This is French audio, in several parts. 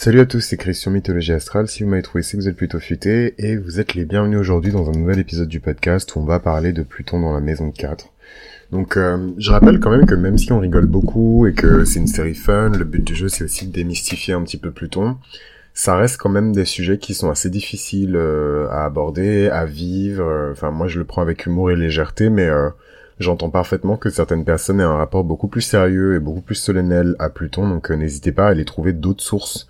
Salut à tous, c'est Christian Mythologie Astrale. Si vous m'avez trouvé, c'est que vous êtes plutôt futé et vous êtes les bienvenus aujourd'hui dans un nouvel épisode du podcast où on va parler de Pluton dans la maison 4. Donc euh, je rappelle quand même que même si on rigole beaucoup et que c'est une série fun, le but du jeu c'est aussi de démystifier un petit peu Pluton, ça reste quand même des sujets qui sont assez difficiles euh, à aborder, à vivre. Enfin moi je le prends avec humour et légèreté, mais euh, j'entends parfaitement que certaines personnes aient un rapport beaucoup plus sérieux et beaucoup plus solennel à Pluton, donc n'hésitez pas à aller trouver d'autres sources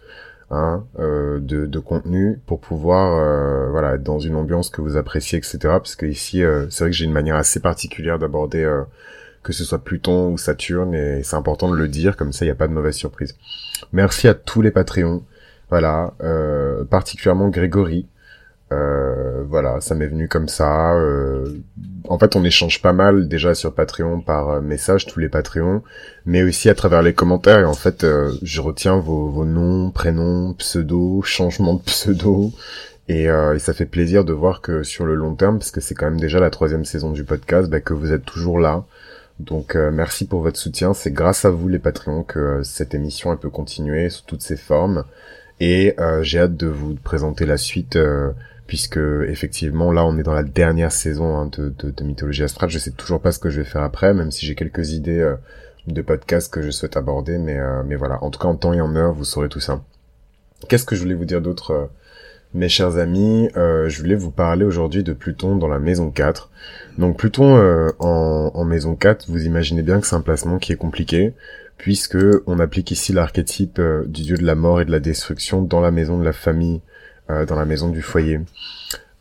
hein, euh, de, de, contenu pour pouvoir euh, voilà être dans une ambiance que vous appréciez etc parce que ici euh, c'est vrai que j'ai une manière assez particulière d'aborder euh, que ce soit Pluton ou Saturne et c'est important de le dire comme ça il n'y a pas de mauvaise surprise. Merci à tous les Patreons. Voilà euh, particulièrement Grégory euh, voilà, ça m'est venu comme ça. Euh, en fait, on échange pas mal déjà sur Patreon par euh, message, tous les Patreons, mais aussi à travers les commentaires. Et en fait, je retiens vos, vos, noms, prénoms, pseudos, changements de pseudo. Et, et, ça fait plaisir de voir que sur le long terme, parce que c'est quand même déjà la troisième saison du podcast, bah, que vous êtes toujours là. Donc merci pour votre soutien. C'est grâce à vous les Patreons que cette émission elle peut continuer sous toutes ses formes. Et j'ai hâte de vous présenter la suite puisque effectivement là on est dans la dernière saison hein, de, de, mythologie astrale. Je sais toujours pas ce que je vais faire après, même si j'ai quelques idées euh, de podcasts que je souhaite aborder, mais euh, mais voilà. En tout cas en temps et en heure, vous saurez tout ça. Qu'est-ce que je voulais vous dire d'autre, euh, mes chers amis? Je voulais vous parler aujourd'hui de Pluton dans la maison 4. Donc Pluton en, maison 4, vous imaginez bien que c'est un placement qui est compliqué puisque on applique ici l'archétype du dieu de la mort et de la destruction dans la maison de la famille dans la maison du foyer.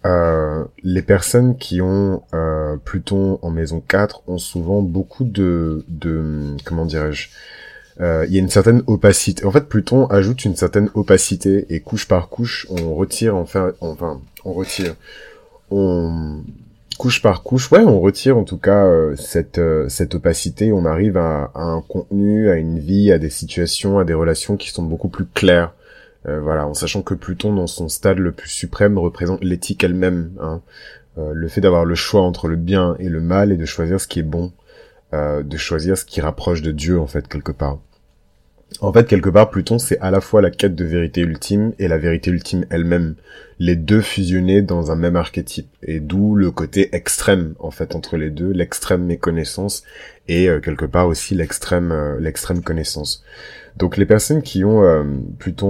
Euh, les personnes qui ont euh, Pluton en maison 4 ont souvent beaucoup de, de comment dirais-je, euh, il y a une certaine opacité. En fait, Pluton ajoute une certaine opacité et couche par couche, on retire enfin, enfin, on retire, on couche par couche, ouais, on retire en tout cas euh, cette euh, cette opacité. On arrive à, à, un contenu, à une vie, à des situations, à des relations qui sont beaucoup plus claires. Euh, voilà, en sachant que Pluton, dans son stade le plus suprême, représente l'éthique elle-même. Hein. Euh, le fait d'avoir le choix entre le bien et le mal et de choisir ce qui est bon, euh, de choisir ce qui rapproche de Dieu, en fait, quelque part. En fait, quelque part, Pluton, c'est à la fois la quête de vérité ultime et la vérité ultime elle-même. Les deux fusionnés dans un même archétype. Et d'où le côté extrême, en fait, entre les deux, l'extrême méconnaissance et quelque part aussi l'extrême l'extrême connaissance. Donc les personnes qui ont euh,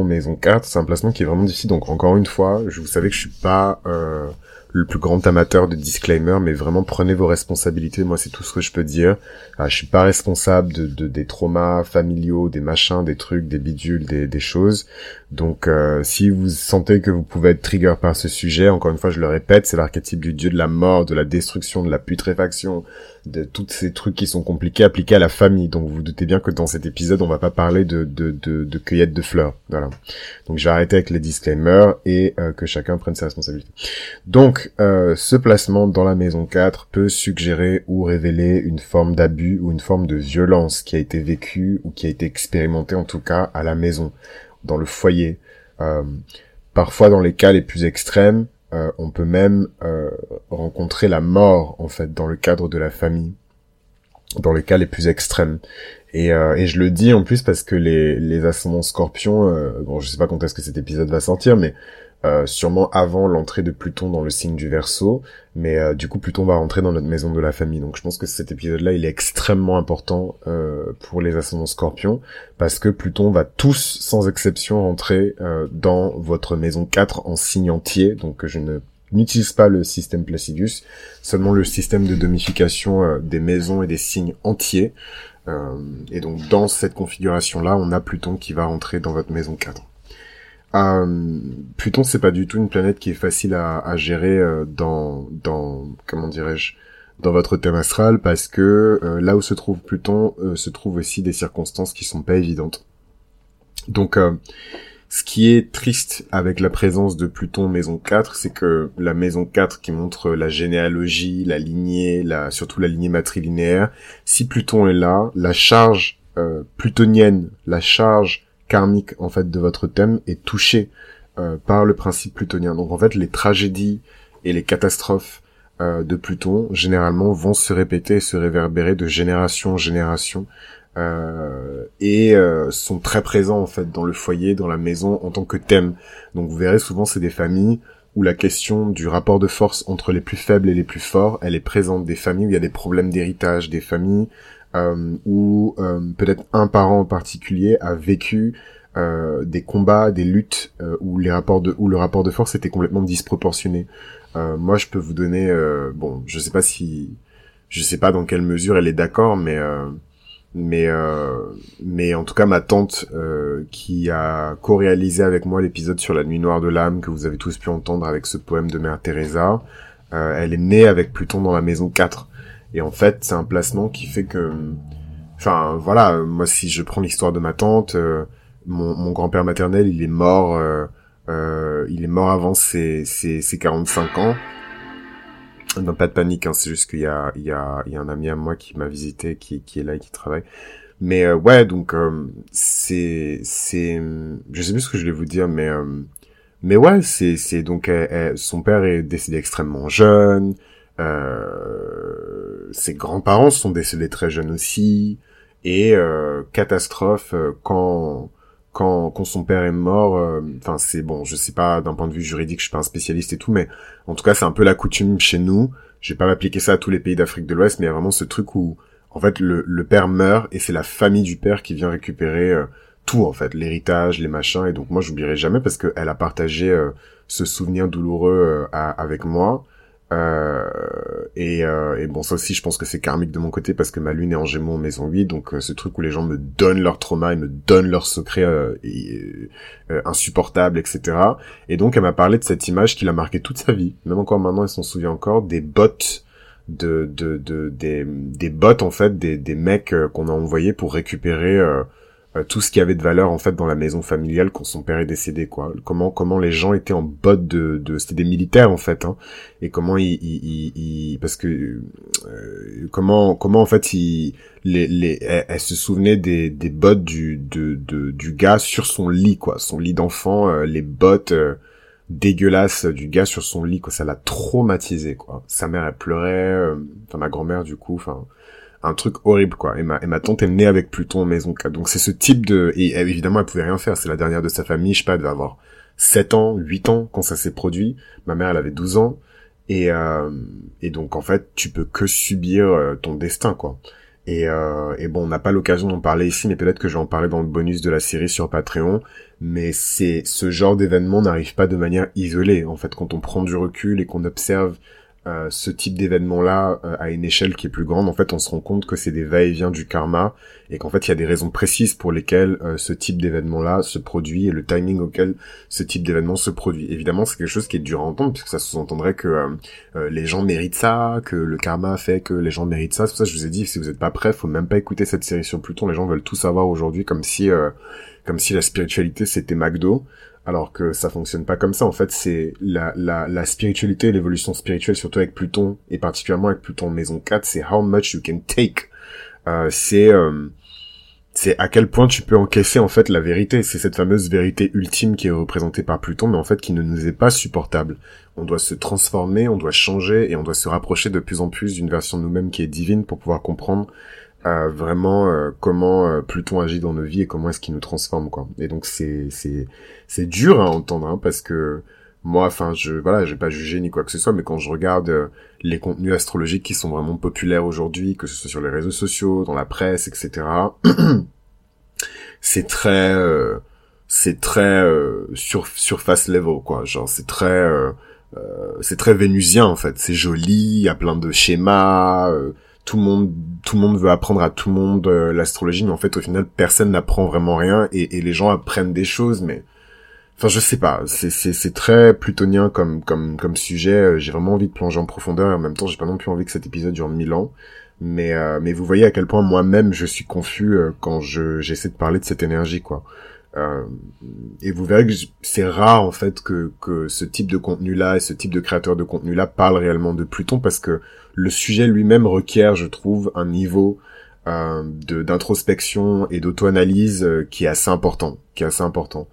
maison 4, c'est un placement qui est vraiment difficile. Donc encore une fois, je vous savez que je suis pas euh, le plus grand amateur de disclaimer, mais vraiment prenez vos responsabilités. Moi, c'est tout ce que je peux dire. Ah, je suis pas responsable de, des traumas familiaux, des machins, des trucs, des bidules, des choses. Donc, euh, si vous sentez que vous pouvez être trigger par ce sujet, encore une fois, je le répète, c'est l'archétype du dieu de la mort, de la destruction, de la putréfaction, de tous ces trucs qui sont compliqués appliqués à la famille. Donc, vous, doutez bien que dans cet épisode, on va pas parler de, de, de, cueillette de fleurs. Voilà. Donc, je vais arrêter avec les disclaimers et euh, que chacun prenne ses responsabilités. Donc, euh, ce placement dans la maison 4 peut suggérer ou révéler une forme d'abus ou une forme de violence qui a été vécue ou qui a été expérimentée en tout cas à la maison dans le foyer. Euh, parfois, dans les cas les plus extrêmes, euh, on peut même euh, rencontrer la mort en fait dans le cadre de la famille, dans les cas les plus extrêmes. Et, et je le dis en plus parce que les, les ascendants scorpions, bon je sais pas quand est-ce que cet épisode va sortir, mais euh, sûrement avant l'entrée de Pluton dans le signe du Verseau, mais euh, du coup Pluton va rentrer dans notre maison de la famille. Donc je pense que cet épisode-là, il est extrêmement important euh, pour les ascendants Scorpions parce que Pluton va tous, sans exception, rentrer dans votre maison 4 en signe entier. Donc je ne n'utilise pas le système Placidus, seulement le système de domification des maisons et des signes entiers. et donc dans cette configuration-là, on a Pluton qui va rentrer dans votre maison 4. Euh, Pluton, c'est pas du tout une planète qui est facile à, à gérer euh, dans, dans, comment dirais-je, dans votre thème astral, parce que euh, là où se trouve Pluton, euh, se trouvent aussi des circonstances qui sont pas évidentes. Donc, ce qui est triste avec la présence de Pluton maison 4, c'est que la maison 4 qui montre la généalogie, la lignée, la, surtout la lignée matrilinéaire, si Pluton est là, la charge plutonienne, la charge karmique en fait de votre thème est touché euh, par le principe plutonien. Donc en fait les tragédies et les catastrophes euh, de Pluton généralement vont se répéter et se réverbérer de génération en génération euh, et sont très présents en fait dans le foyer, dans la maison en tant que thème. Donc vous verrez souvent c'est des familles où la question du rapport de force entre les plus faibles et les plus forts, elle est présente. Des familles où il y a des problèmes d'héritage, des familles où euh, peut-être un parent en particulier a vécu euh, des combats, des luttes où les rapports de où le rapport de force était complètement disproportionné. moi, je peux vous donner, bon, je sais pas si, je sais pas dans quelle mesure elle est d'accord, mais mais euh, mais en tout cas ma tante euh, qui a co-réalisé avec moi l'épisode sur la nuit noire de l'âme que vous avez tous pu entendre avec ce poème de Mère Teresa euh, elle est née avec Pluton dans la maison 4 et en fait c'est un placement qui fait que enfin voilà moi si je prends l'histoire de ma tante mon, mon grand-père maternel il est mort il est mort avant ses, ses, ses 45 ans non, pas de panique, hein, c'est juste qu'il y a, il y, a, il y a un ami à moi qui m'a visité, qui, qui est là et qui travaille. Mais euh, ouais, donc euh, c'est, c'est, je sais plus ce que je vais vous dire, mais euh, mais ouais, c'est, c'est donc son père est décédé extrêmement jeune. Ses grands-parents sont décédés très jeunes aussi. Et catastrophe quand quand, quand son père est mort, euh, enfin c'est bon, je sais pas d'un point de vue juridique, je suis pas un spécialiste et tout, mais en tout cas c'est un peu la coutume chez nous. Je vais pas m'appliquer ça à tous les pays d'Afrique de l'Ouest, mais il y a vraiment ce truc où en fait le, le père meurt et c'est la famille du père qui vient récupérer euh, tout en fait, l'héritage, les machins. Et donc moi j'oublierai jamais parce qu'elle a partagé euh, ce souvenir douloureux avec moi. Euh, et, euh, et, bon, ça aussi, je pense que c'est karmique de mon côté parce que ma lune est en Gémeaux en maison 8, donc euh, ce truc où les gens me donnent leur trauma et me donnent leurs secrets euh, insupportables, etc. Et donc, elle m'a parlé de cette image qui l'a marqué toute sa vie, même encore maintenant, elle s'en souvient encore, des bottes de, de, de des, des bottes en fait, des, des mecs qu'on a envoyés pour récupérer euh, tout ce qui avait de valeur en fait dans la maison familiale quand son père est décédé quoi. Comment comment les gens étaient en botte de, de c'était des militaires en fait hein, et comment ils, ils, ils, parce que euh, comment comment en fait ils les les elle, se souvenait des des bottes du de, de du gars sur son lit quoi. Son lit d'enfant euh, les bottes dégueulasses du gars sur son lit quoi. Ça l'a traumatisé quoi. Sa mère elle pleurait enfin ma grand-mère du coup enfin un truc horrible quoi. Et ma, et ma tante est née avec Pluton en maison 4. Donc c'est ce type de... Et évidemment elle pouvait rien faire, c'est la dernière de sa famille, je sais pas, elle devait avoir 7 ans, 8 ans quand ça s'est produit. Ma mère elle avait 12 ans. Et, euh, et donc en fait tu peux que subir euh, ton destin quoi. Et, euh, et bon on n'a pas l'occasion d'en parler ici, mais peut-être que je vais en parler dans le bonus de la série sur Patreon. Mais c'est ce genre d'événement n'arrive pas de manière isolée. En fait quand on prend du recul et qu'on observe euh, ce type d'événement-là euh, à une échelle qui est plus grande, en fait, on se rend compte que c'est des va-et-vient du karma et qu'en fait, il y a des raisons précises pour lesquelles euh, ce type d'événement-là se produit et le timing auquel ce type d'événement se produit. Évidemment, c'est quelque chose qui est dur à entendre puisque ça sous-entendrait que les gens méritent ça, que le karma fait que les gens méritent ça. C'est pour ça que je vous ai dit, si vous n'êtes pas prêts, faut même pas écouter cette série sur Pluton. Les gens veulent tout savoir aujourd'hui comme si comme si la spiritualité c'était McDo alors que ça fonctionne pas comme ça. En fait, c'est la, la, la spiritualité, l'évolution spirituelle, surtout avec Pluton, et particulièrement avec Pluton maison 4, c'est how much you can take. Euh, c'est euh, c'est à quel point tu peux encaisser en fait la vérité. C'est cette fameuse vérité ultime qui est représentée par Pluton, mais en fait qui ne nous est pas supportable. On doit se transformer, on doit changer, et on doit se rapprocher de plus en plus d'une version de nous-mêmes qui est divine pour pouvoir comprendre vraiment euh, comment euh, Pluton agit dans nos vies et comment est-ce qu'il nous transforme quoi. Et donc c'est c'est c'est dur à entendre hein, parce que moi enfin je voilà, j'ai pas jugé ni quoi que ce soit mais quand je regarde euh, les contenus astrologiques qui sont vraiment populaires aujourd'hui, que ce soit sur les réseaux sociaux, dans la presse, etc. c'est très c'est très sur surface level quoi, genre c'est très c'est très vénusien en fait, c'est joli, il y a plein de schémas tout le monde tout le monde veut apprendre à tout le monde euh, l'astrologie mais en fait au final personne n'apprend vraiment rien et, les gens apprennent des choses mais enfin je sais pas. C'est très plutonien comme comme comme sujet. Euh, j'ai vraiment envie de plonger en profondeur et en même temps j'ai pas non plus envie que cet épisode dure mille ans. Mais euh, mais vous voyez à quel point moi-même je suis confus quand je j'essaie de parler de cette énergie quoi et vous verrez que c'est rare en fait que, que ce type de contenu là et ce type de créateur de contenu là parle réellement de Pluton parce que le sujet lui-même requiert, je trouve, un niveau euh, d'introspection et d'auto-analyse euh, qui est assez important, qui est assez important.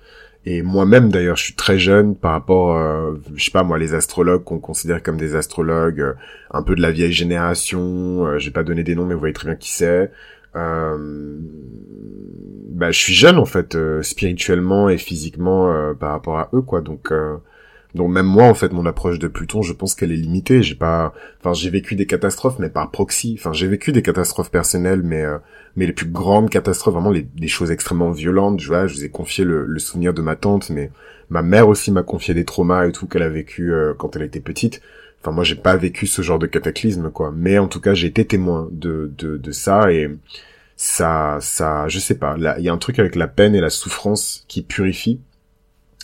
Et moi-même d'ailleurs, je suis très jeune par rapport, euh, je sais pas moi, les astrologues qu'on considère comme des astrologues, euh, un peu de la vieille génération. Euh, J'ai pas donné des noms, mais vous voyez très bien qui c'est. Euh, bah, je suis jeune en fait, euh, spirituellement et physiquement euh, par rapport à eux, quoi. Donc, euh, donc même moi, en fait, mon approche de Pluton, je pense qu'elle est limitée. J'ai pas, enfin, j'ai vécu des catastrophes, mais par proxy. Enfin, j'ai vécu des catastrophes personnelles, mais mais les plus grandes catastrophes, vraiment les, des choses extrêmement violentes. Je vois, je vous ai confié le, le souvenir de ma tante, mais ma mère aussi m'a confié des traumas et tout qu'elle a vécu quand elle était petite. Enfin, moi, j'ai pas vécu ce genre de cataclysme, quoi. Mais en tout cas, j'ai été témoin de, de, de ça et ça, ça, je sais pas. Il y a un truc avec la peine et la souffrance qui purifie.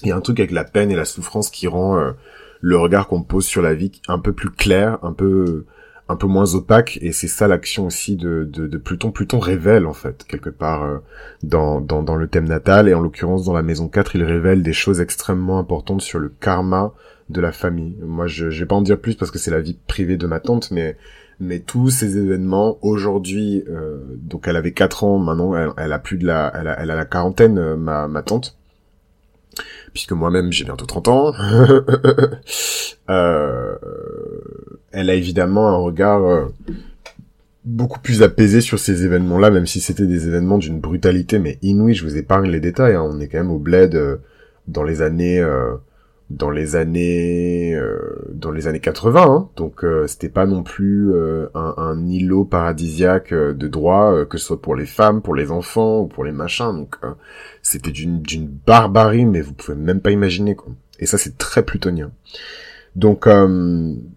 Il y a un truc avec la peine et la souffrance qui rend euh, le regard qu'on pose sur la vie un peu plus clair, un peu, un peu moins opaque. Et c'est ça l'action aussi de, de, de, Pluton. Pluton révèle en fait quelque part euh, dans, dans, dans le thème natal et en l'occurrence dans la maison 4, il révèle des choses extrêmement importantes sur le karma de la famille. Moi, je, je vais pas en dire plus parce que c'est la vie privée de ma tante, mais mais tous ces événements aujourd'hui, euh, donc elle avait 4 ans, maintenant elle, a plus de la, elle a, elle a la quarantaine, euh, ma, ma tante, puisque moi-même j'ai bientôt 30 ans. euh, elle a évidemment un regard euh, beaucoup plus apaisé sur ces événements-là, même si c'était des événements d'une brutalité, mais inouïe. Je vous épargne les détails. Hein. On est quand même au bled dans les années dans les années euh, dans les années 80 hein. donc euh, c'était pas non plus euh, un, un, îlot paradisiaque de droit que ce soit pour les femmes pour les enfants ou pour les machins. Donc c'était d'une d'une barbarie mais vous pouvez même pas imaginer quoi. Et ça c'est très plutonien. Donc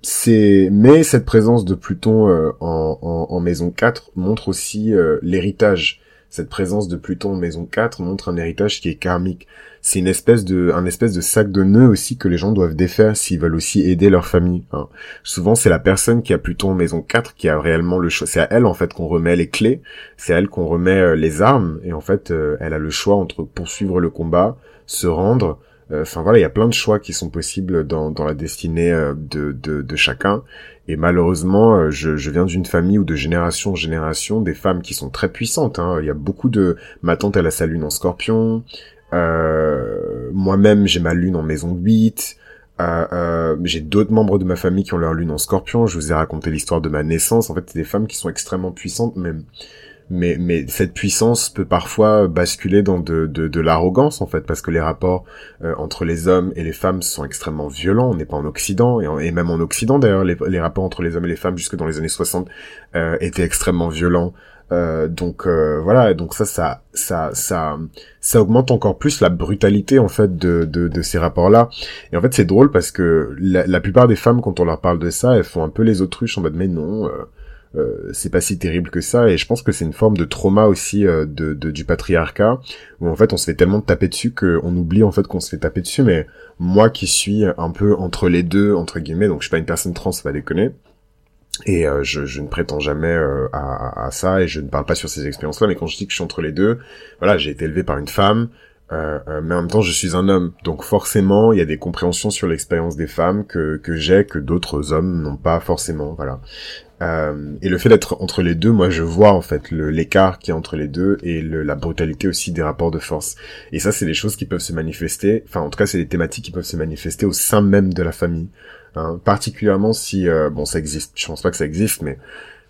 c'est mais cette présence de Pluton en, en, en, maison 4 montre aussi l'héritage cette présence de Pluton en maison 4 montre un héritage qui est karmique c'est une espèce de un espèce de sac de nœuds aussi que les gens doivent défaire s'ils veulent aussi aider leur famille. Hein. Souvent c'est la personne qui a plutôt en maison 4 qui a réellement le choix. C'est à elle en fait qu'on remet les clés, c'est à elle qu'on remet euh, les armes et en fait euh, elle a le choix entre poursuivre le combat, se rendre. Euh, enfin voilà, il y a plein de choix qui sont possibles dans, dans la destinée de, de, de chacun. Et malheureusement, je, je viens d'une famille où de génération en génération, des femmes qui sont très puissantes. Hein. Il y a beaucoup de... Ma tante, elle a sa lune en scorpion. Euh, moi-même, j'ai ma lune en maison 8. Euh, euh, j'ai d'autres membres de ma famille qui ont leur lune en scorpion. Je vous ai raconté l'histoire de ma naissance. En fait, c'est des femmes qui sont extrêmement puissantes, même. Mais cette puissance peut parfois basculer dans de, de, de l'arrogance, en fait, parce que les rapports euh, entre les hommes et les femmes sont extrêmement violents. On n'est pas en Occident, et, et, même en Occident, d'ailleurs, les, les, rapports entre les hommes et les femmes, jusque dans les années 60, euh, étaient extrêmement violents. Euh, donc euh, voilà, donc ça, ça, ça, ça, ça augmente encore plus la brutalité en fait de, de, de ces rapports-là. Et en fait, c'est drôle parce que la, la, plupart des femmes, quand on leur parle de ça, elles font un peu les autruches en mode mais non. Euh, euh c'est pas si terrible que ça et je pense que c'est une forme de trauma aussi de, de, du patriarcat où en fait on se fait tellement taper dessus qu'on oublie en fait qu'on se fait taper dessus mais moi qui suis un peu entre les deux entre guillemets donc je suis pas une personne trans va déconner et euh, je, je, ne prétends jamais euh, à, à, ça et je ne parle pas sur ces expériences-là. Mais quand je dis que je suis entre les deux, voilà, j'ai été élevé par une femme, euh, euh, mais en même temps je suis un homme. Donc forcément, il y a des compréhensions sur l'expérience des femmes que, que j'ai que d'autres hommes n'ont pas forcément. Voilà. et le fait d'être entre les deux, moi je vois en fait l'écart qui est entre les deux et le, la brutalité aussi des rapports de force. Et ça, c'est des choses qui peuvent se manifester. Enfin, en tout cas, c'est des thématiques qui peuvent se manifester au sein même de la famille. Hein, particulièrement si euh, bon ça existe, je pense pas que ça existe, mais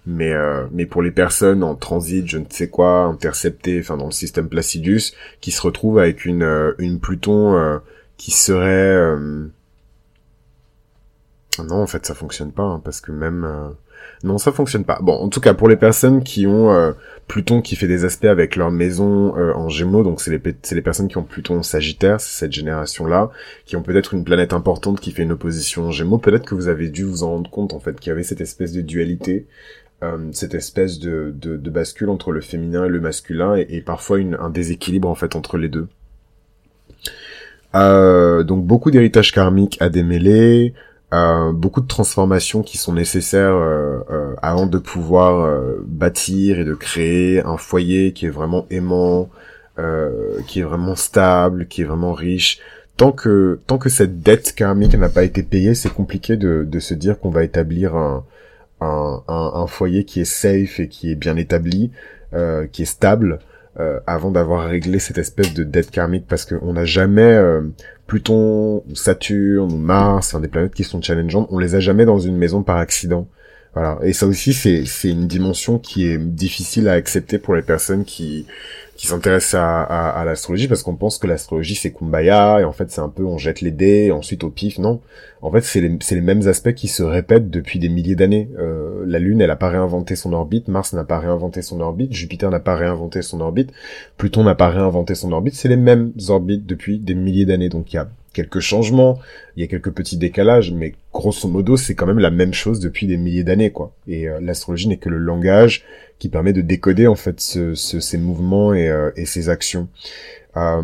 mais euh, mais pour les personnes en transit, je ne sais quoi, interceptées, enfin dans le système Placidus, qui se retrouvent avec une euh, une Pluton qui serait non en fait ça fonctionne pas hein, parce que même non, ça fonctionne pas. Bon, en tout cas, pour les personnes qui ont euh, Pluton qui fait des aspects avec leur maison euh, en Gémeaux, donc c'est les, les personnes qui ont Pluton en Sagittaire, c'est cette génération-là, qui ont peut-être une planète importante qui fait une opposition en Gémeaux. Peut-être que vous avez dû vous en rendre compte, en fait, qu'il y avait cette espèce de dualité, euh, cette espèce de, de, de, bascule entre le féminin et le masculin, et, et parfois une, un déséquilibre, en fait, entre les deux. donc beaucoup d'héritage karmique à démêler, euh, beaucoup de transformations qui sont nécessaires euh, euh, avant de pouvoir bâtir et de créer un foyer qui est vraiment aimant, qui est vraiment stable, qui est vraiment riche. Tant que tant que cette dette karmique n'a pas été payée, c'est compliqué de, de se dire qu'on va établir un, un, foyer qui est safe et qui est bien établi, qui est stable. Euh, avant d'avoir réglé cette espèce de dette karmique parce qu'on n'a jamais euh, Pluton Saturne Mars, enfin des planètes qui sont challengeantes, on les a jamais dans une maison par accident. Voilà. Et ça aussi, c'est c'est une dimension qui est difficile à accepter pour les personnes qui qui s'intéressent à, à, l'astrologie parce qu'on pense que l'astrologie c'est kumbaya et en fait c'est un peu on jette les dés ensuite au pif. Non. En fait c'est les, les mêmes aspects qui se répètent depuis des milliers d'années. Euh, la lune elle a pas réinventé son orbite. Mars n'a pas réinventé son orbite. Jupiter n'a pas réinventé son orbite. Pluton n'a pas réinventé son orbite. C'est les mêmes orbites depuis des milliers d'années. Donc il y a quelques changements, il y a quelques petits décalages, mais grosso modo, c'est quand même la même chose depuis des milliers d'années, quoi. Et euh, l'astrologie n'est que le langage qui permet de décoder en fait ce, ces mouvements et, euh, et ces actions. Euh,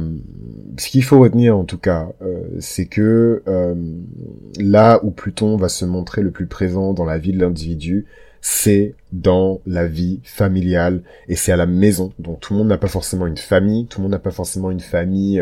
ce qu'il faut retenir en tout cas, euh, c'est que là où Pluton va se montrer le plus présent dans la vie de l'individu, c'est dans la vie familiale et c'est à la maison. Donc tout le monde n'a pas forcément une famille, tout le monde n'a pas forcément une famille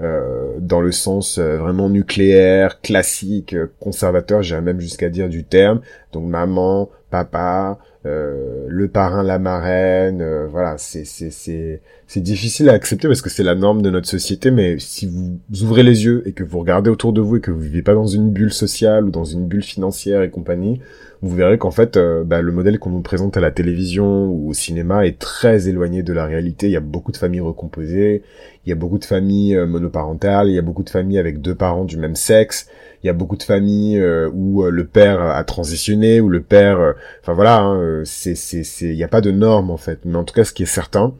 euh, dans le sens euh, vraiment nucléaire, classique, euh, conservateur, j'irais même jusqu'à dire du terme. Donc maman, papa, le parrain, la marraine, voilà, c'est c'est c'est c'est difficile à accepter parce que c'est la norme de notre société. Mais si vous ouvrez les yeux et que vous regardez autour de vous et que vous vivez pas dans une bulle sociale ou dans une bulle financière et compagnie, vous verrez qu'en fait, bah, le modèle qu'on nous présente à la télévision ou au cinéma est très éloigné de la réalité. Il y a beaucoup de familles recomposées, il y a beaucoup de familles euh, monoparentales, il y a beaucoup de familles avec deux parents du même sexe, il y a beaucoup de familles euh, où euh, le père a transitionné, où le père, enfin voilà, hein, c'est c'est c'est, il n'y a pas de normes en fait. Mais en tout cas, ce qui est certain,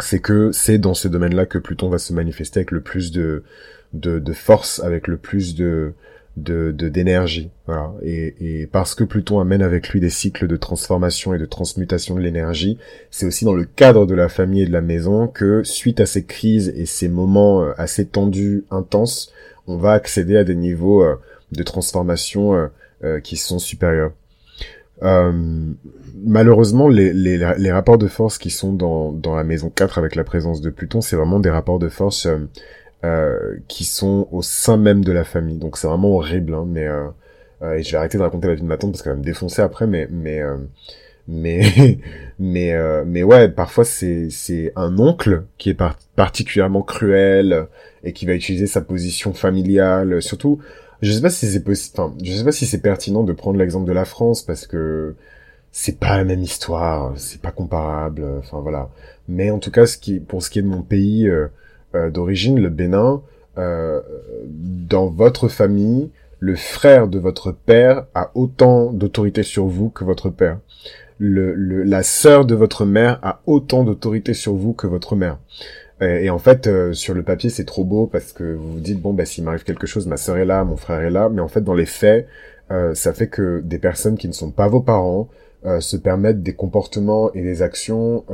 c'est que c'est dans ce domaine-là que Pluton va se manifester avec le plus de de, de force, avec le plus de de d'énergie voilà et, et parce que Pluton amène avec lui des cycles de transformation et de transmutation de l'énergie c'est aussi dans le cadre de la famille et de la maison que suite à ces crises et ces moments euh, assez tendus intenses on va accéder à des niveaux euh, de transformation euh, qui sont supérieurs malheureusement, les, les, rapports de force qui sont dans, dans la maison 4 avec la présence de Pluton, c'est vraiment des rapports de force euh, qui sont au sein même de la famille. Donc c'est vraiment horrible, hein, mais euh, euh, et je vais arrêter de raconter la vie de ma tante parce qu'elle va me défoncer après, mais mais mais mais ouais, parfois c'est c'est un oncle qui est particulièrement cruel et qui va utiliser sa position familiale, surtout. Je sais pas si c'est possible. Enfin, je sais pas si c'est pertinent de prendre l'exemple de la France parce que c'est pas la même histoire, c'est pas comparable. Enfin voilà. Mais en tout cas, ce qui pour ce qui est de mon pays. Euh, d'origine, le Bénin, euh, dans votre famille, le frère de votre père a autant d'autorité sur vous que votre père. Le, la sœur de votre mère a autant d'autorité sur vous que votre mère. Et, en fait, euh, sur le papier, c'est trop beau parce que vous vous dites bon, bah s'il m'arrive quelque chose, ma sœur est là, mon frère est là. Mais en fait, dans les faits, ça fait que des personnes qui ne sont pas vos parents se permettent des comportements et des actions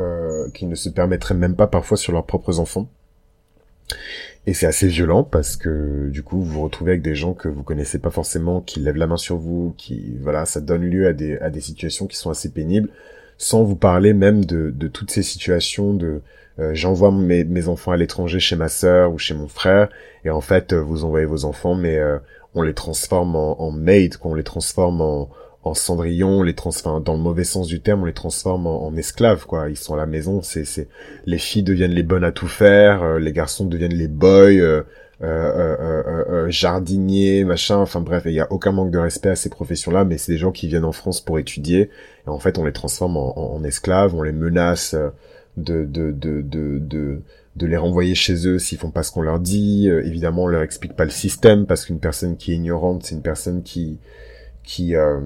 qui ne se permettraient même pas parfois sur leurs propres enfants. Et c'est assez violent parce que du coup vous vous retrouvez avec des gens que vous connaissez pas forcément, qui lèvent la main sur vous, qui voilà, ça donne lieu à des à des situations qui sont assez pénibles, sans vous parler même de de toutes ces situations de euh, j'envoie mes mes enfants à l'étranger chez ma sœur ou chez mon frère et en fait vous envoyez vos enfants mais euh, on les transforme en, en maid, qu'on les transforme en en cendrillon, les transforme dans le mauvais sens du terme, on les transforme en, esclaves quoi. Ils sont à la maison, c'est c'est les filles deviennent les bonnes à tout faire, euh, les garçons deviennent les boys, euh, euh, jardiniers, machin. Enfin bref, il y a aucun manque de respect à ces professions-là, mais c'est des gens qui viennent en France pour étudier et en fait on les transforme en, esclaves, on les menace de de de de, de de les renvoyer chez eux s'ils font pas ce qu'on leur dit. évidemment, on leur explique pas le système parce qu'une personne qui est ignorante, c'est une personne qui qui euh,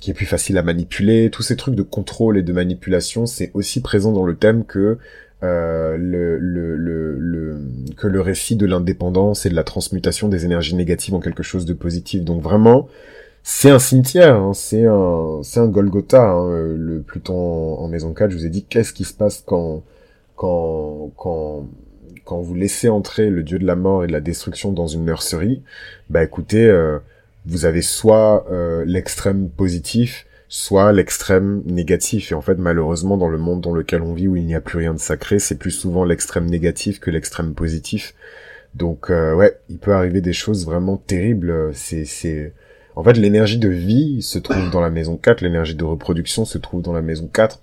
qui est plus facile à manipuler. Tous ces trucs de contrôle et de manipulation, c'est aussi présent dans le thème que euh, le, le, le, que le récit de l'indépendance et de la transmutation des énergies négatives en quelque chose de positif. Donc vraiment, c'est un cimetière, hein, c'est un c'est un Golgotha. Hein, le Pluton en, maison 4, je vous ai dit qu'est-ce qui se passe quand quand quand quand vous laissez entrer le dieu de la mort et de la destruction dans une nurserie. Bah écoutez. Euh, vous avez soit euh, l'extrême positif, soit l'extrême négatif. Et en fait, malheureusement, dans le monde dans lequel on vit, où il n'y a plus rien de sacré, c'est plus souvent l'extrême négatif que l'extrême positif. Donc, euh, ouais, il peut arriver des choses vraiment terribles. C'est, c'est, en fait, l'énergie de vie se trouve dans la maison 4, l'énergie de reproduction se trouve dans la maison 4.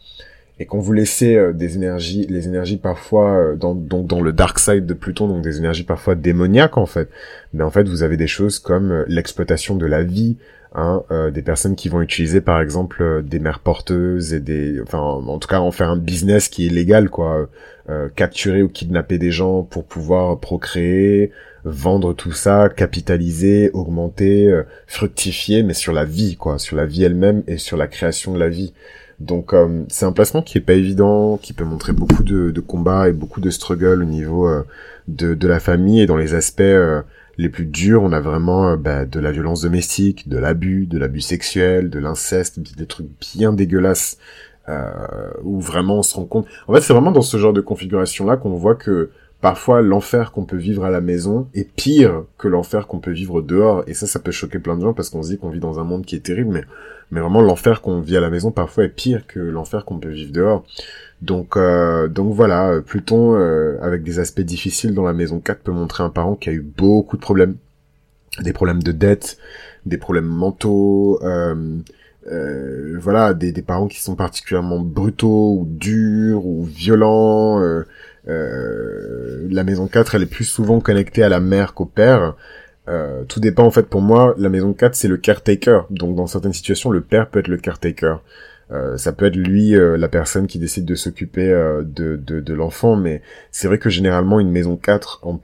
Et quand vous laissez des énergies, les énergies parfois dans donc dans le dark side de Pluton, donc des énergies parfois démoniaques en fait, mais en fait vous avez des choses comme l'exploitation de la vie, Hein, euh, des personnes qui vont utiliser par exemple euh, des mères porteuses et des enfin en tout cas en faire un business qui est légal quoi. Euh, capturer ou kidnapper des gens pour pouvoir procréer vendre tout ça capitaliser augmenter euh, fructifier mais sur la vie quoi. Sur la vie elle-même et sur la création de la vie donc c'est un placement qui est pas évident qui peut montrer beaucoup de, de combats et beaucoup de struggles au niveau de, de la famille et dans les aspects les plus durs, on a vraiment euh, bah, de la violence domestique, de l'abus, de l'abus sexuel, de l'inceste, des trucs bien dégueulasses, euh, où vraiment on se rend compte. En fait, c'est vraiment dans ce genre de configuration-là qu'on voit que parfois l'enfer qu'on peut vivre à la maison est pire que l'enfer qu'on peut vivre dehors. Et ça, ça peut choquer plein de gens parce qu'on se dit qu'on vit dans un monde qui est terrible, mais, mais vraiment l'enfer qu'on vit à la maison parfois est pire que l'enfer qu'on peut vivre dehors. Donc, euh, donc voilà, Pluton, euh, avec des aspects difficiles dans la maison 4, peut montrer un parent qui a eu beaucoup de problèmes. Des problèmes de dette, des problèmes mentaux, euh, euh voilà, des, des, parents qui sont particulièrement brutaux ou durs ou violents. La maison 4, elle est plus souvent connectée à la mère qu'au père. tout dépend en fait pour moi, la maison 4 c'est le caretaker. Donc dans certaines situations, le père peut être le caretaker. Euh, ça peut être lui euh, la personne qui décide de s'occuper euh, de, de, de l'enfant, mais c'est vrai que généralement une maison 4 en,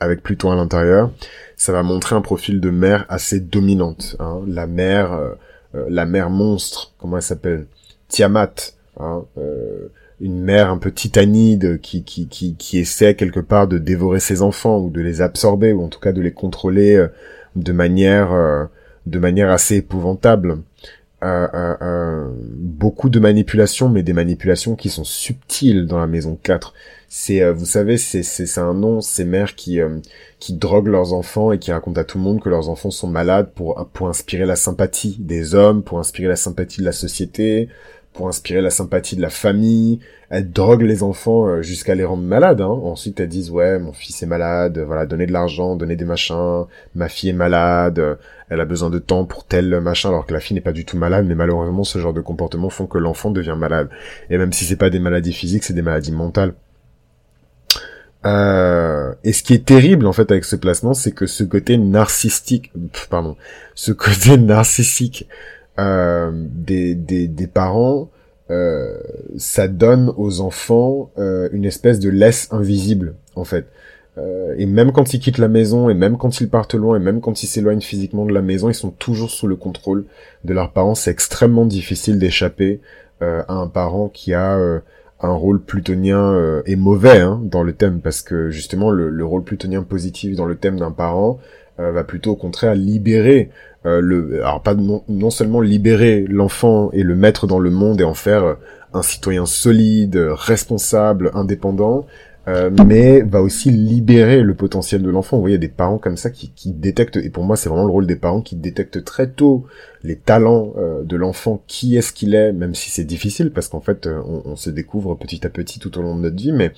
avec Pluton à l'intérieur, ça va montrer un profil de mère assez dominante. Hein. La mère, la mère monstre, comment elle s'appelle? Tiamat. Hein, une mère un peu titanide qui, qui, qui, qui essaie quelque part de dévorer ses enfants ou de les absorber ou en tout cas de les contrôler de manière de manière assez épouvantable. Euh, euh, euh, beaucoup de manipulations, mais des manipulations qui sont subtiles dans la maison 4. C'est, euh, vous savez, c'est, c'est, un nom, ces mères qui, qui droguent leurs enfants et qui racontent à tout le monde que leurs enfants sont malades pour, pour inspirer la sympathie des hommes, pour inspirer la sympathie de la société, pour inspirer la sympathie de la famille. Elles droguent les enfants jusqu'à les rendre malades. Hein. Ensuite, elles disent ouais, mon fils est malade, voilà, donnez de l'argent, donnez des machins. Ma fille est malade, elle a besoin de temps pour tel machin, alors que la fille n'est pas du tout malade. Mais malheureusement, ce genre de comportement font que l'enfant devient malade. Et même si c'est pas des maladies physiques, c'est des maladies mentales. Euh, et ce qui est terrible en fait avec ce placement, c'est que ce côté narcissique, pardon, ce côté narcissique euh, des, des, des, parents, euh, ça donne aux enfants euh, une espèce de laisse invisible en fait. Euh, et même quand ils quittent la maison, et même quand ils partent loin, et même quand ils s'éloignent physiquement de la maison, ils sont toujours sous le contrôle de leurs parents. C'est extrêmement difficile d'échapper euh, à un parent qui a un rôle plutonien et mauvais hein, dans le thème, parce que justement le, le rôle plutonien positif dans le thème d'un parent va plutôt au contraire libérer euh, le, alors pas non, non seulement libérer l'enfant et le mettre dans le monde et en faire euh, un citoyen solide, responsable, indépendant, euh, mais va aussi libérer le potentiel de l'enfant. Vous voyez, il y a des parents comme ça qui, qui détectent, et pour moi c'est vraiment le rôle des parents qui détectent très tôt les talents de l'enfant, qui est-ce qu'il est, même si c'est difficile, parce qu'en fait on, on, se découvre petit à petit tout au long de notre vie, mais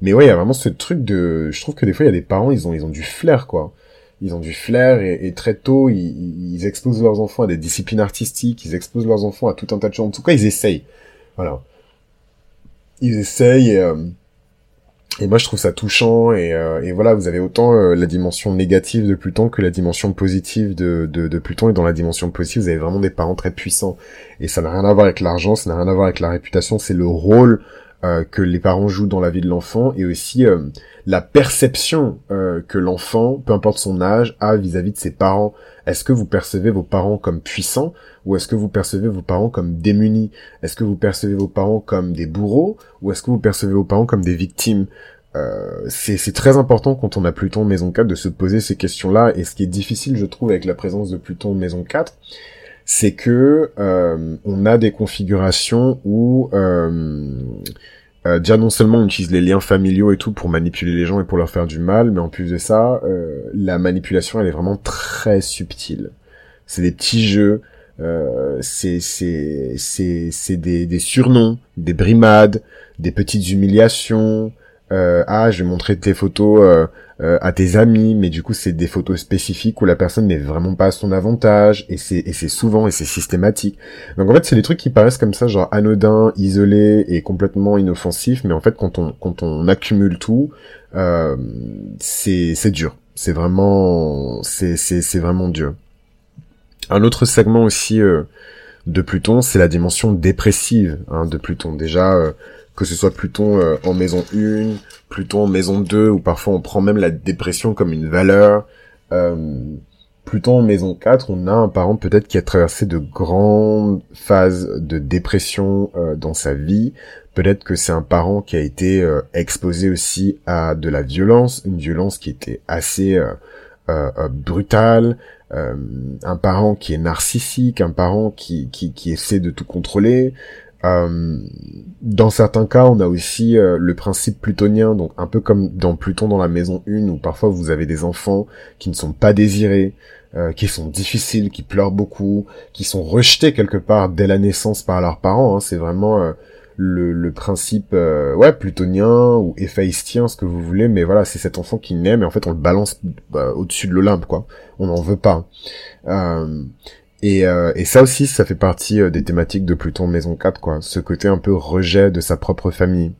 mais ouais, il y a vraiment ce truc de, je trouve que des fois il y a des parents, ils ont ils ont du flair quoi ils ont du flair et, très tôt ils, exposent leurs enfants à des disciplines artistiques, ils exposent leurs enfants à tout un tas de choses. En tout cas, ils essayent. Voilà. Ils essayent et, euh, et moi je trouve ça touchant et, euh, et voilà, vous avez autant euh, la dimension négative de Pluton que la dimension positive de, de, de, Pluton et dans la dimension positive, vous avez vraiment des parents très puissants et ça n'a rien à voir avec l'argent, ça n'a rien à voir avec la réputation, c'est le rôle euh, que les parents jouent dans la vie de l'enfant et aussi euh, la perception euh, que l'enfant, peu importe son âge, a vis-à-vis de ses parents. Est-ce que vous percevez vos parents comme puissants ou est-ce que vous percevez vos parents comme démunis? Est-ce que vous percevez vos parents comme des bourreaux ou est-ce que vous percevez vos parents comme des victimes? C'est très important quand on a Pluton maison 4 de se poser ces questions-là. Et ce qui est difficile je trouve avec la présence de Pluton maison 4 c'est que euh, on a des configurations où euh, déjà non seulement on utilise les liens familiaux et tout pour manipuler les gens et pour leur faire du mal, mais en plus de ça, euh, la manipulation elle est vraiment très subtile. C'est des petits jeux, euh, c'est c'est c'est des, des surnoms, des brimades, des petites humiliations, ah je vais montrer tes photos euh, euh, à tes amis, mais du coup c'est des photos spécifiques où la personne n'est vraiment pas à son avantage et c'est et c'est souvent et c'est systématique. Donc en fait c'est des trucs qui paraissent comme ça genre anodins, isolés et complètement inoffensifs, mais en fait quand on quand on accumule tout, euh, c'est c'est dur. C'est vraiment c'est c'est c'est vraiment dur. Un autre segment aussi euh, de Pluton, c'est la dimension dépressive hein, de Pluton. Déjà, euh, que ce soit Pluton euh, en maison 1, Pluton en maison 2, ou parfois on prend même la dépression comme une valeur. Euh, Pluton en maison 4, on a un parent peut-être qui a traversé de grandes phases de dépression euh, dans sa vie. Peut-être que c'est un parent qui a été euh, exposé aussi à de la violence, une violence qui était assez brutale, un parent qui est narcissique, un parent qui, qui, qui essaie de tout contrôler, euh, dans certains cas, on a aussi euh, le principe plutonien, donc un peu comme dans Pluton dans la maison 1, où parfois vous avez des enfants qui ne sont pas désirés, euh, qui sont difficiles, qui pleurent beaucoup, qui sont rejetés quelque part dès la naissance par leurs parents. Hein. C'est vraiment le, le, principe ouais plutonien ou héphaïstien, ce que vous voulez, mais voilà, c'est cet enfant qui naît, mais en fait on le balance bah, au-dessus de l'Olympe, quoi. On n'en veut pas. Et, euh, et, ça aussi, ça fait partie euh, des thématiques de Pluton Maison 4, quoi. Ce côté un peu rejet de sa propre famille.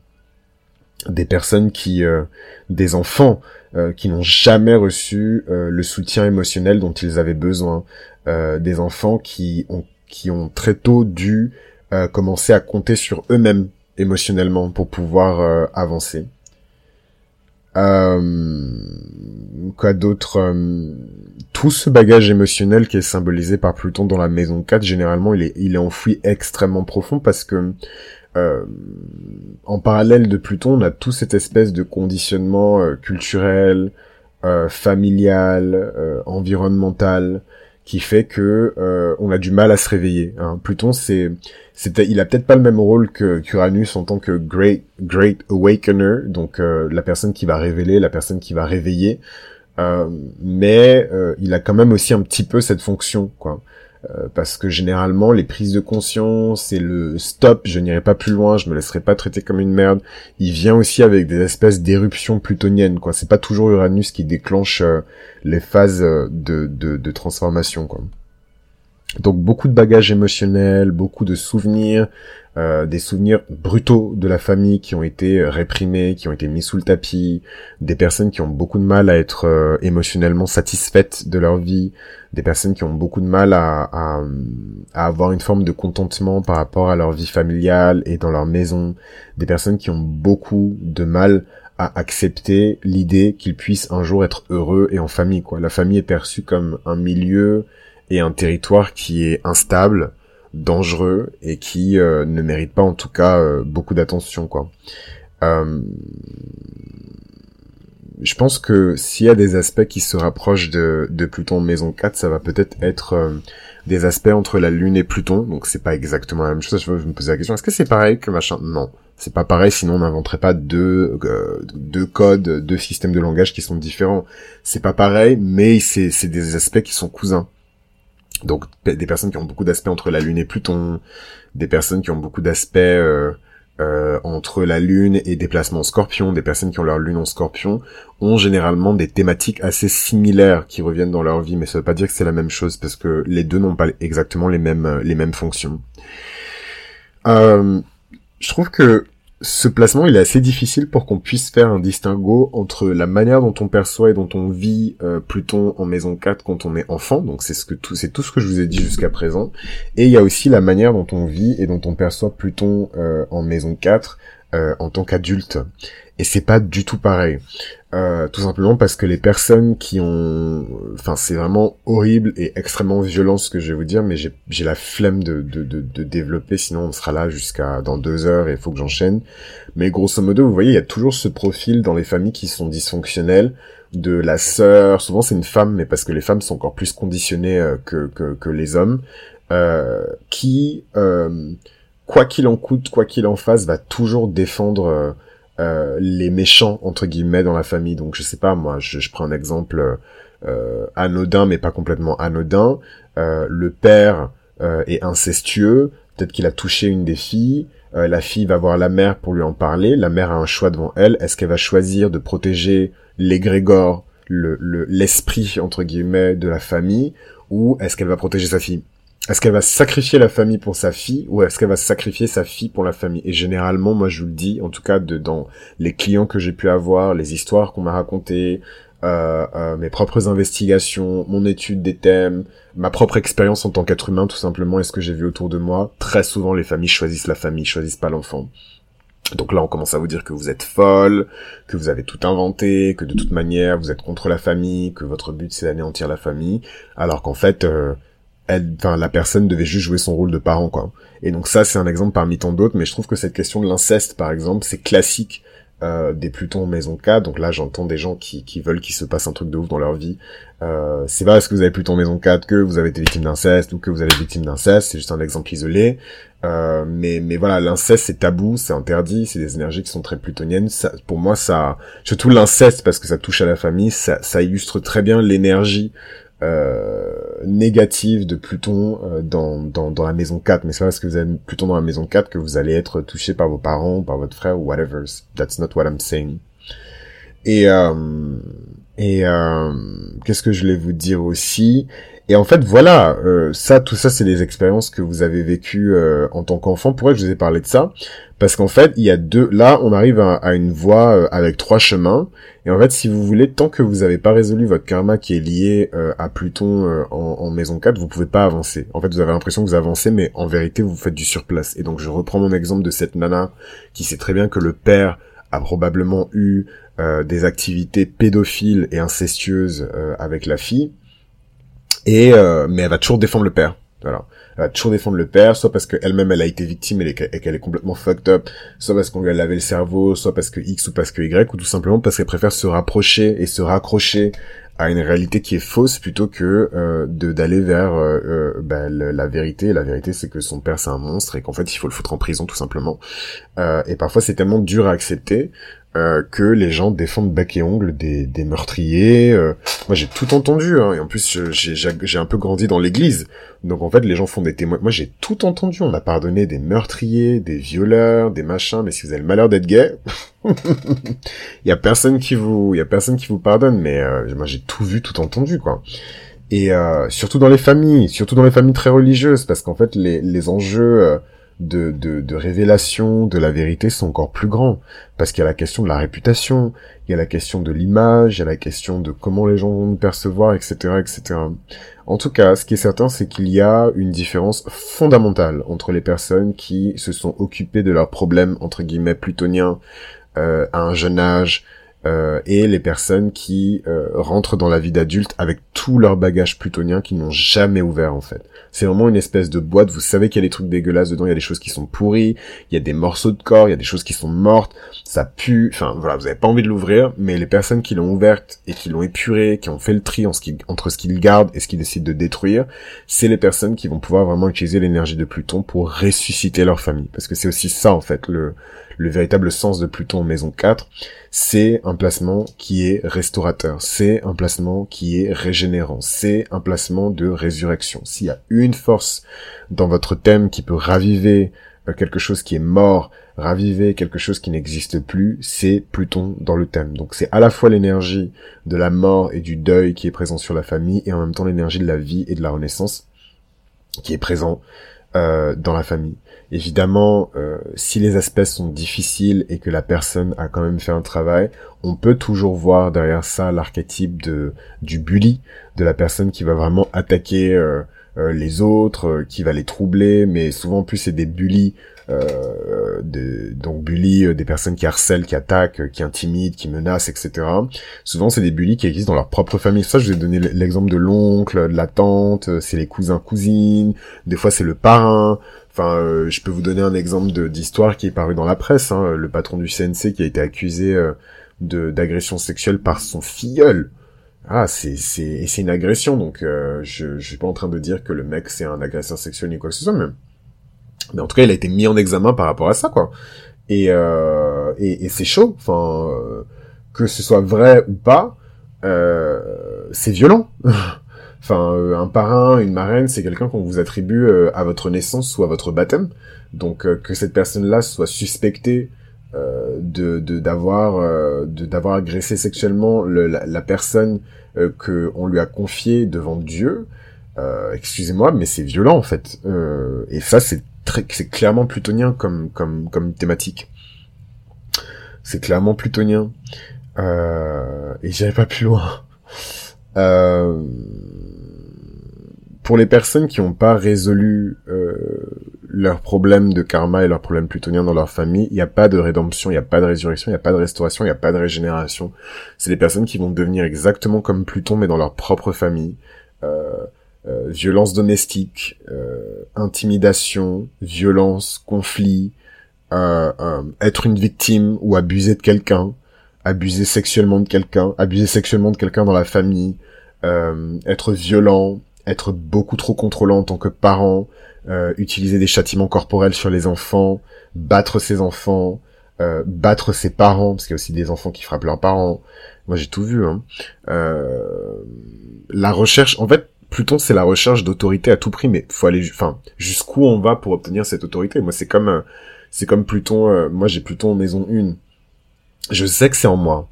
Des personnes qui... Euh, des enfants qui n'ont jamais reçu le soutien émotionnel dont ils avaient besoin. des enfants qui ont, qui ont très tôt dû commencer à compter sur eux-mêmes émotionnellement pour pouvoir avancer. Quoi d'autre tout ce bagage émotionnel qui est symbolisé par Pluton dans la maison 4, généralement, il est, il est enfoui extrêmement profond parce que euh, en parallèle de Pluton, on a tout cette espèce de conditionnement euh, culturel, euh, familial, euh, environnemental, qui fait que euh, on a du mal à se réveiller. Hein. Pluton, c'est, il a peut-être pas le même rôle que qu'Uranus en tant que great, great awakener, donc la personne qui va révéler, la personne qui va réveiller. Euh, mais euh, il a quand même aussi un petit peu cette fonction, quoi. Euh, parce que généralement les prises de conscience et le stop, je n'irai pas plus loin, je me laisserai pas traiter comme une merde. Il vient aussi avec des espèces d'éruptions plutoniennes, quoi. C'est pas toujours Uranus qui déclenche les phases de, de, de transformation, quoi. Donc beaucoup de bagages émotionnels, beaucoup de souvenirs, euh, des souvenirs brutaux de la famille qui ont été euh, réprimés, qui ont été mis sous le tapis, des personnes qui ont beaucoup de mal à être euh, émotionnellement satisfaites de leur vie, des personnes qui ont beaucoup de mal à, à, à, avoir une forme de contentement par rapport à leur vie familiale et dans leur maison, des personnes qui ont beaucoup de mal à accepter l'idée qu'ils puissent un jour être heureux et en famille quoi. La famille est perçue comme un milieu et un territoire qui est instable, dangereux et qui euh, ne mérite pas en tout cas euh, beaucoup d'attention quoi. Euh, je pense que s'il y a des aspects qui se rapprochent de, de Pluton maison 4, ça va peut-être être des aspects entre la Lune et Pluton, donc c'est pas exactement la même chose. Je me poser la question, est-ce que c'est pareil que machin? Non, c'est pas pareil, sinon on n'inventerait pas deux, deux codes, deux systèmes de langage qui sont différents. C'est pas pareil, mais c'est des aspects qui sont cousins. Donc des personnes qui ont beaucoup d'aspects entre la Lune et Pluton, des personnes qui ont beaucoup d'aspects euh, euh, entre la Lune et des placements en Scorpion, des personnes qui ont leur Lune en Scorpion, ont généralement des thématiques assez similaires qui reviennent dans leur vie, mais ça veut pas dire que c'est la même chose parce que les deux n'ont pas exactement les mêmes les mêmes fonctions. Euh, je trouve que ce placement, il est assez difficile pour qu'on puisse faire un distinguo entre la manière dont on perçoit et dont on vit euh, Pluton en maison 4 quand on est enfant, donc c'est tout ce que je vous ai dit jusqu'à présent, et il y a aussi la manière dont on vit et dont on perçoit Pluton euh, en maison 4 euh, en tant qu'adulte. Et c'est pas du tout pareil. Euh, tout simplement parce que les personnes qui ont... Enfin, c'est vraiment horrible et extrêmement violent ce que je vais vous dire, mais j'ai la flemme de, de, de, de, développer, sinon on sera là jusqu'à dans deux heures et il faut que j'enchaîne. Mais grosso modo, vous voyez, il y a toujours ce profil dans les familles qui sont dysfonctionnelles, de la sœur, souvent c'est une femme, mais parce que les femmes sont encore plus conditionnées euh, que, que, que, les hommes, euh, qui, euh, quoi qu'il en coûte, quoi qu'il en fasse, va toujours défendre euh, les méchants entre guillemets dans la famille. Donc je sais pas moi, je, prends un exemple euh, anodin mais pas complètement anodin. Euh, le père est incestueux, peut-être qu'il a touché une des filles, euh, la fille va voir la mère pour lui en parler, la mère a un choix devant elle, est-ce qu'elle va choisir de protéger l'égrégore, le l'esprit entre guillemets de la famille, ou est-ce qu'elle va protéger sa fille? Est-ce qu'elle va sacrifier la famille pour sa fille ou est-ce qu'elle va sacrifier sa fille pour la famille? Et généralement, moi je vous le dis, en tout cas dans les clients que j'ai pu avoir, les histoires qu'on m'a racontées, euh, euh, mes propres investigations, mon étude des thèmes, ma propre expérience en tant qu'être humain tout simplement et ce que j'ai vu autour de moi, très souvent les familles choisissent la famille, choisissent pas l'enfant. Donc là, on commence à vous dire que vous êtes folle, que vous avez tout inventé, que de toute manière, vous êtes contre la famille, que votre but c'est d'anéantir la famille, alors qu'en fait, euh, elle, enfin, la personne devait juste jouer son rôle de parent, quoi. Et donc ça, c'est un exemple parmi tant d'autres, mais je trouve que cette question de l'inceste, par exemple, c'est classique euh, des Plutons en maison 4. Donc là, j'entends des gens qui, veulent qu'il se passe un truc de ouf dans leur vie. Euh, c'est pas parce que vous avez Pluton en maison 4 que vous avez été victime d'inceste ou que vous avez été victime d'inceste. C'est juste un exemple isolé. Euh, mais, mais voilà, l'inceste, c'est tabou, c'est interdit, c'est des énergies qui sont très plutoniennes. Ça, pour moi, ça, surtout l'inceste, parce que ça touche à la famille, ça, ça illustre très bien l'énergie négative de Pluton euh, dans, dans, dans, la maison 4, mais c'est pas parce que vous avez Pluton dans la maison 4 que vous allez être touché par vos parents, par votre frère whatever. That's not what I'm saying. Et euh, et euh, qu'est-ce que je voulais vous dire aussi? Et en fait, voilà, euh, ça, tout ça, c'est des expériences que vous avez vécues euh, en tant qu'enfant. Pourquoi je vous ai parlé de ça? Parce qu'en fait, il y a deux. Là, on arrive à, une voie euh, avec trois chemins. Et en fait, si vous voulez, tant que vous n'avez pas résolu votre karma qui est lié à Pluton en, maison 4, vous pouvez pas avancer. En fait, vous avez l'impression que vous avancez, mais en vérité, vous faites du surplace. Et donc, je reprends mon exemple de cette nana qui sait très bien que le père a probablement eu des activités pédophiles et incestueuses avec la fille. Et mais elle va toujours défendre le père. Voilà elle va toujours défendre le père, soit parce qu'elle-même elle a été victime et qu'elle est complètement fucked up, soit parce qu'on lui a lavé le cerveau, soit parce que X ou parce que Y, ou tout simplement parce qu'elle préfère se rapprocher et se raccrocher à une réalité qui est fausse plutôt que euh, de d'aller vers euh, euh ben, la vérité. la vérité, c'est que son père c'est un monstre et qu'en fait il faut le foutre en prison tout simplement. Euh, et parfois c'est tellement dur à accepter euh, que les gens défendent bec et ongle des, des meurtriers. Euh. Moi, j'ai tout entendu, hein, et en plus, j'ai un peu grandi dans l'église. Donc, en fait, les gens font des témoins. Moi, j'ai tout entendu. On a pardonné des meurtriers, des violeurs, des machins. Mais si vous avez le malheur d'être gay, il y a personne qui vous, il y a personne qui vous pardonne. Mais euh, moi, j'ai tout vu, tout entendu, quoi. Et surtout dans les familles, surtout dans les familles très religieuses, parce qu'en fait, les, les enjeux de, de, de révélation de la vérité sont encore plus grands. Parce qu'il y a la question de la réputation, il y a la question de l'image, il y a la question de comment les gens vont nous percevoir, etc., etc. En tout cas, ce qui est certain, c'est qu'il y a une différence fondamentale entre les personnes qui se sont occupées de leurs problèmes, entre guillemets, plutoniens, euh, à un jeune âge, euh, et les personnes qui euh, rentrent dans la vie d'adulte avec tout leur bagage plutonien qu'ils n'ont jamais ouvert en fait. C'est vraiment une espèce de boîte, vous savez qu'il y a des trucs dégueulasses dedans, il y a des choses qui sont pourries, il y a des morceaux de corps, il y a des choses qui sont mortes, ça pue, enfin voilà, vous avez pas envie de l'ouvrir, mais les personnes qui l'ont ouverte et qui l'ont épurée, qui ont fait le tri entre ce qu'ils gardent et ce qu'ils décident de détruire, c'est les personnes qui vont pouvoir vraiment utiliser l'énergie de Pluton pour ressusciter leur famille. Parce que c'est aussi ça en fait, le, le véritable sens de Pluton en maison 4, c'est un placement qui est restaurateur, c'est un placement qui est régénérant, c'est un placement de résurrection. S'il y a une force dans votre thème qui peut raviver euh, quelque chose qui est mort, raviver quelque chose qui n'existe plus, c'est Pluton dans le thème. Donc c'est à la fois l'énergie de la mort et du deuil qui est présent sur la famille et en même temps l'énergie de la vie et de la renaissance qui est présent euh, dans la famille. Évidemment, euh, si les aspects sont difficiles et que la personne a quand même fait un travail, on peut toujours voir derrière ça l'archétype de du bully, de la personne qui va vraiment attaquer euh, euh, les autres, qui va les troubler, mais souvent en plus c'est des bullies euh, de, donc bully des personnes qui harcèlent, qui attaquent, qui intimident, qui menacent, etc. Souvent c'est des bullies qui existent dans leur propre famille. Ça, je ai donné l'exemple de l'oncle, de la tante, c'est les cousins, cousines. Des fois c'est le parrain. Enfin, euh, je peux vous donner un exemple d'histoire qui est paru dans la presse. Hein, le patron du CNC qui a été accusé euh, d'agression sexuelle par son filleul. Ah, c'est c'est une agression. Donc, euh, je je suis pas en train de dire que le mec c'est un agresseur sexuel ni quoi que ce soit, mais en tout cas, il a été mis en examen par rapport à ça, quoi. Et euh, et, c'est chaud. Enfin, que ce soit vrai ou pas, c'est violent. Enfin, euh, un parrain, une marraine, c'est quelqu'un qu'on vous attribue euh, à votre naissance ou à votre baptême. Donc euh, que cette personne-là soit suspectée de d'avoir de, d'avoir agressé sexuellement le, la, personne que on lui a confiée devant Dieu. Excusez-moi, mais c'est violent en fait. et ça, c'est très, c'est clairement plutonien comme comme comme thématique. C'est clairement plutonien. et j'irai pas plus loin. Euh, pour les personnes qui n'ont pas résolu euh, leurs problèmes de karma et leurs problèmes plutoniens dans leur famille, il n'y a pas de rédemption, il n'y a pas de résurrection, il n'y a pas de restauration, il n'y a pas de régénération. C'est des personnes qui vont devenir exactement comme Pluton, mais dans leur propre famille. Euh, euh, violence domestique, euh, intimidation, violence, conflit, euh, être une victime ou abuser de quelqu'un, abuser sexuellement de quelqu'un, abuser sexuellement de quelqu'un dans la famille, être violent, être beaucoup trop contrôlant en tant que parent, euh, utiliser des châtiments corporels sur les enfants, battre ses enfants, euh, battre ses parents, parce qu'il y a aussi des enfants qui frappent leurs parents. Moi, j'ai tout vu. Hein. Euh, la recherche, en fait, Pluton, c'est la recherche d'autorité à tout prix, mais faut aller, enfin, jusqu'où on va pour obtenir cette autorité? Moi, c'est comme, euh, c'est comme Pluton. Euh, moi, j'ai Pluton en maison 1. Je sais que c'est en moi.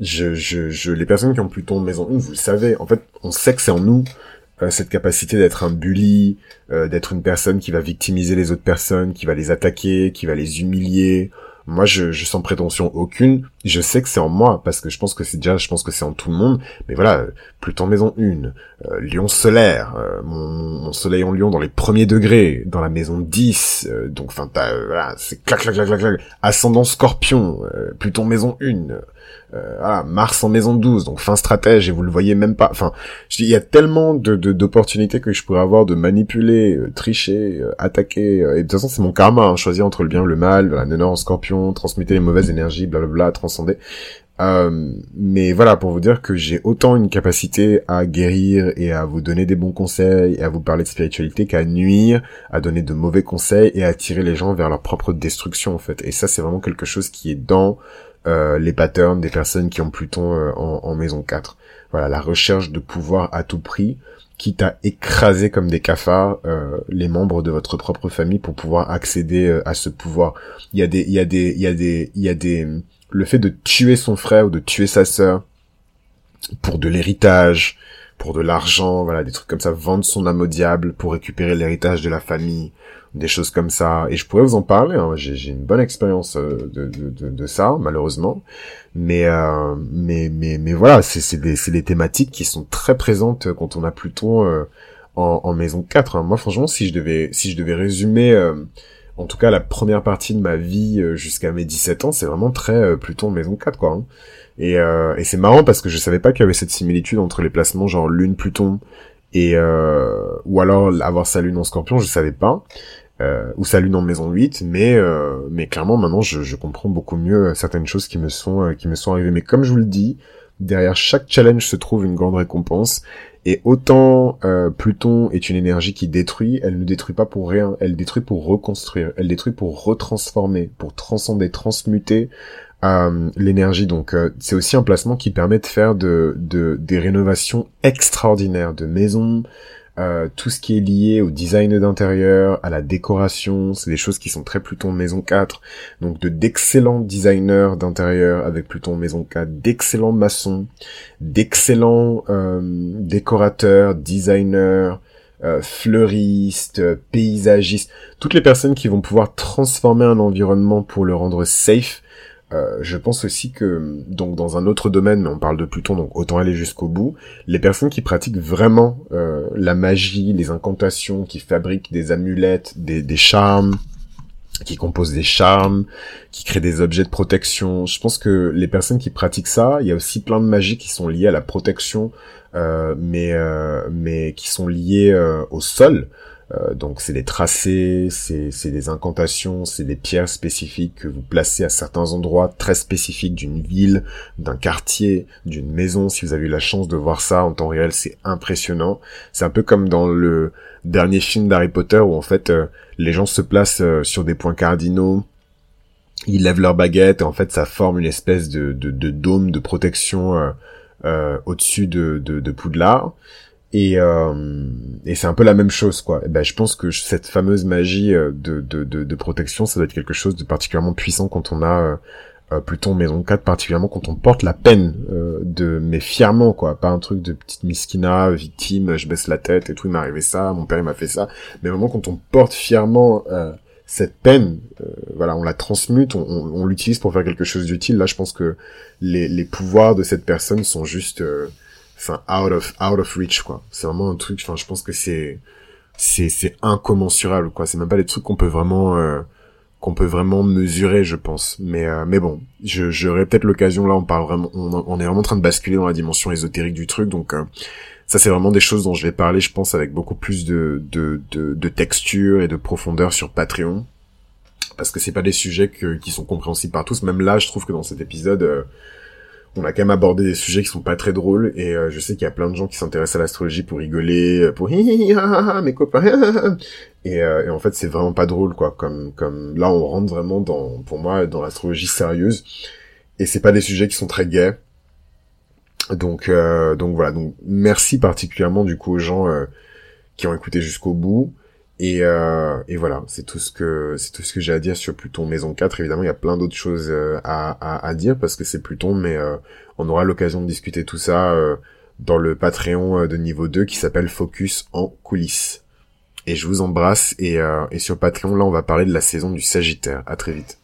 Je, je, je, les personnes qui ont Pluton en maison 1, vous le savez. En fait, on sait que c'est en nous. Euh, cette capacité d'être un bully, euh, d'être une personne qui va victimiser les autres personnes, qui va les attaquer, qui va les humilier. Moi, je, je sens prétention aucune. Je sais que c'est en moi parce que je pense que c'est déjà, je pense que c'est en tout le monde. Mais voilà, euh, Pluton maison 1, Lion solaire, mon, mon, soleil en Lion dans les premiers degrés, dans la maison 10. donc, enfin, voilà, c'est clac, clac, clac, clac, clac. Ascendant Scorpion, Pluton maison 1 euh, voilà, Mars en maison 12, donc fin stratège, et vous le voyez même pas. Enfin, il y a tellement de d'opportunités que je pourrais avoir de manipuler, euh, tricher, euh, attaquer. et de toute façon, c'est mon karma, hein, choisir entre le bien et le mal, la nénor en scorpion, transmuter les mauvaises énergies, blablabla, transcender. mais voilà, pour vous dire que j'ai autant une capacité à guérir et à vous donner des bons conseils et à vous parler de spiritualité qu'à nuire, à donner de mauvais conseils et à attirer les gens vers leur propre destruction en fait. Et ça, c'est vraiment quelque chose qui est dans euh, les patterns des personnes qui ont Pluton euh, en, maison 4. Voilà, la recherche de pouvoir à tout prix, quitte à écraser comme des cafards euh, les membres de votre propre famille pour pouvoir accéder à ce pouvoir. Il y a des, il y a des, il y a des, il y a des, le fait de tuer son frère ou de tuer sa sœur pour de l'héritage, pour de l'argent, voilà, des trucs comme ça, vendre son âme au diable pour récupérer l'héritage de la famille, des choses comme ça. Et je pourrais vous en parler. Hein. J'ai une bonne expérience euh, de, de, de, ça, malheureusement. Mais euh, mais mais mais voilà, c'est des des thématiques qui sont très présentes quand on a Pluton euh, en, en, maison 4. Hein. Moi, franchement, si je devais si je devais résumer euh, en tout cas la première partie de ma vie jusqu'à mes 17 ans, c'est vraiment très Pluton en maison 4 quoi. Hein. Et, et c'est marrant parce que je savais pas qu'il y avait cette similitude entre les placements genre Lune Pluton et ou alors avoir sa lune en scorpion, je savais pas euh, ou sa lune en maison 8 mais euh, mais clairement maintenant je, comprends beaucoup mieux euh, certaines choses qui me sont euh, qui me sont arrivées mais comme je vous le dis derrière chaque challenge se trouve une grande récompense et autant euh, Pluton est une énergie qui détruit elle ne détruit pas pour rien. Elle détruit pour reconstruire. Elle détruit pour retransformer pour transcender transmuter l'énergie. Donc c'est aussi un placement qui permet de faire de des rénovations extraordinaires de maisons euh, tout ce qui est lié au design d'intérieur, à la décoration, c'est des choses qui sont très Pluton Maison 4. Donc de d'excellents designers d'intérieur avec Pluton Maison 4, d'excellents maçons, d'excellents euh, décorateurs, designers, euh, fleuristes, paysagistes, toutes les personnes qui vont pouvoir transformer un environnement pour le rendre safe euh, je pense aussi que, donc dans un autre domaine, mais on parle de Pluton, donc autant aller jusqu'au bout, les personnes qui pratiquent vraiment euh, la magie, les incantations, qui fabriquent des amulettes, des, des charmes, qui composent des charmes, qui créent des objets de protection. Je pense que les personnes qui pratiquent ça, il y a aussi plein de magies qui sont liées à la protection, euh, mais mais qui sont liées au sol. Euh, donc c'est des tracés, c'est des incantations, c'est des pierres spécifiques que vous placez à certains endroits très spécifiques d'une ville, d'un quartier, d'une maison. Si vous avez eu la chance de voir ça en temps réel, c'est impressionnant. C'est un peu comme dans le dernier film d'Harry Potter où en fait euh, les gens se placent euh, sur des points cardinaux, ils lèvent leur baguette et en fait ça forme une espèce de, dôme de protection au-dessus de, de, de Poudlard. Et, euh, et c'est un peu la même chose, quoi. Ben, je pense que cette fameuse magie euh, de, de, de, de, protection, ça doit être quelque chose de particulièrement puissant quand on a euh, euh Pluton maison 4, particulièrement quand on porte la peine euh, de, mais fièrement, quoi. Pas un truc de petite miskina, victime, je baisse la tête et tout, il m'est arrivé ça, mon père il m'a fait ça. Mais vraiment quand on porte fièrement cette peine, voilà, on la transmute, on, on, on l'utilise pour faire quelque chose d'utile. Là, je pense que les, les pouvoirs de cette personne sont juste enfin out of out of reach quoi. C'est vraiment un truc. Enfin, je pense que c'est c'est c'est incommensurable quoi. C'est même pas des trucs qu'on peut vraiment euh, qu'on peut vraiment mesurer, je pense. Mais euh, mais bon, je j'aurai peut-être l'occasion là. On parle vraiment, on, est vraiment en train de basculer dans la dimension ésotérique du truc. Donc euh, ça, c'est vraiment des choses dont je vais parler, je pense, avec beaucoup plus de de de, de texture et de profondeur sur Patreon. Parce que c'est pas des sujets que, qui sont compréhensibles par tous. Même là, je trouve que dans cet épisode, on a quand même abordé des sujets qui sont pas très drôles et euh, je sais qu'il y a plein de gens qui s'intéressent à l'astrologie pour rigoler, euh, pour mes copains et, euh, et en fait c'est vraiment pas drôle quoi. Comme comme là on rentre vraiment dans pour moi dans l'astrologie sérieuse et c'est pas des sujets qui sont très gays. Donc donc voilà donc merci particulièrement du coup aux gens qui ont écouté jusqu'au bout. Et, euh, et voilà, c'est tout ce que c'est tout ce que j'ai à dire sur Pluton Maison 4. Évidemment, il y a plein d'autres choses euh, à, dire parce que c'est Pluton, mais euh, on aura l'occasion de discuter tout ça euh, dans le Patreon de niveau 2 qui s'appelle Focus en coulisses. Et je vous embrasse et, et sur Patreon, là, on va parler de la saison du Sagittaire. À très vite.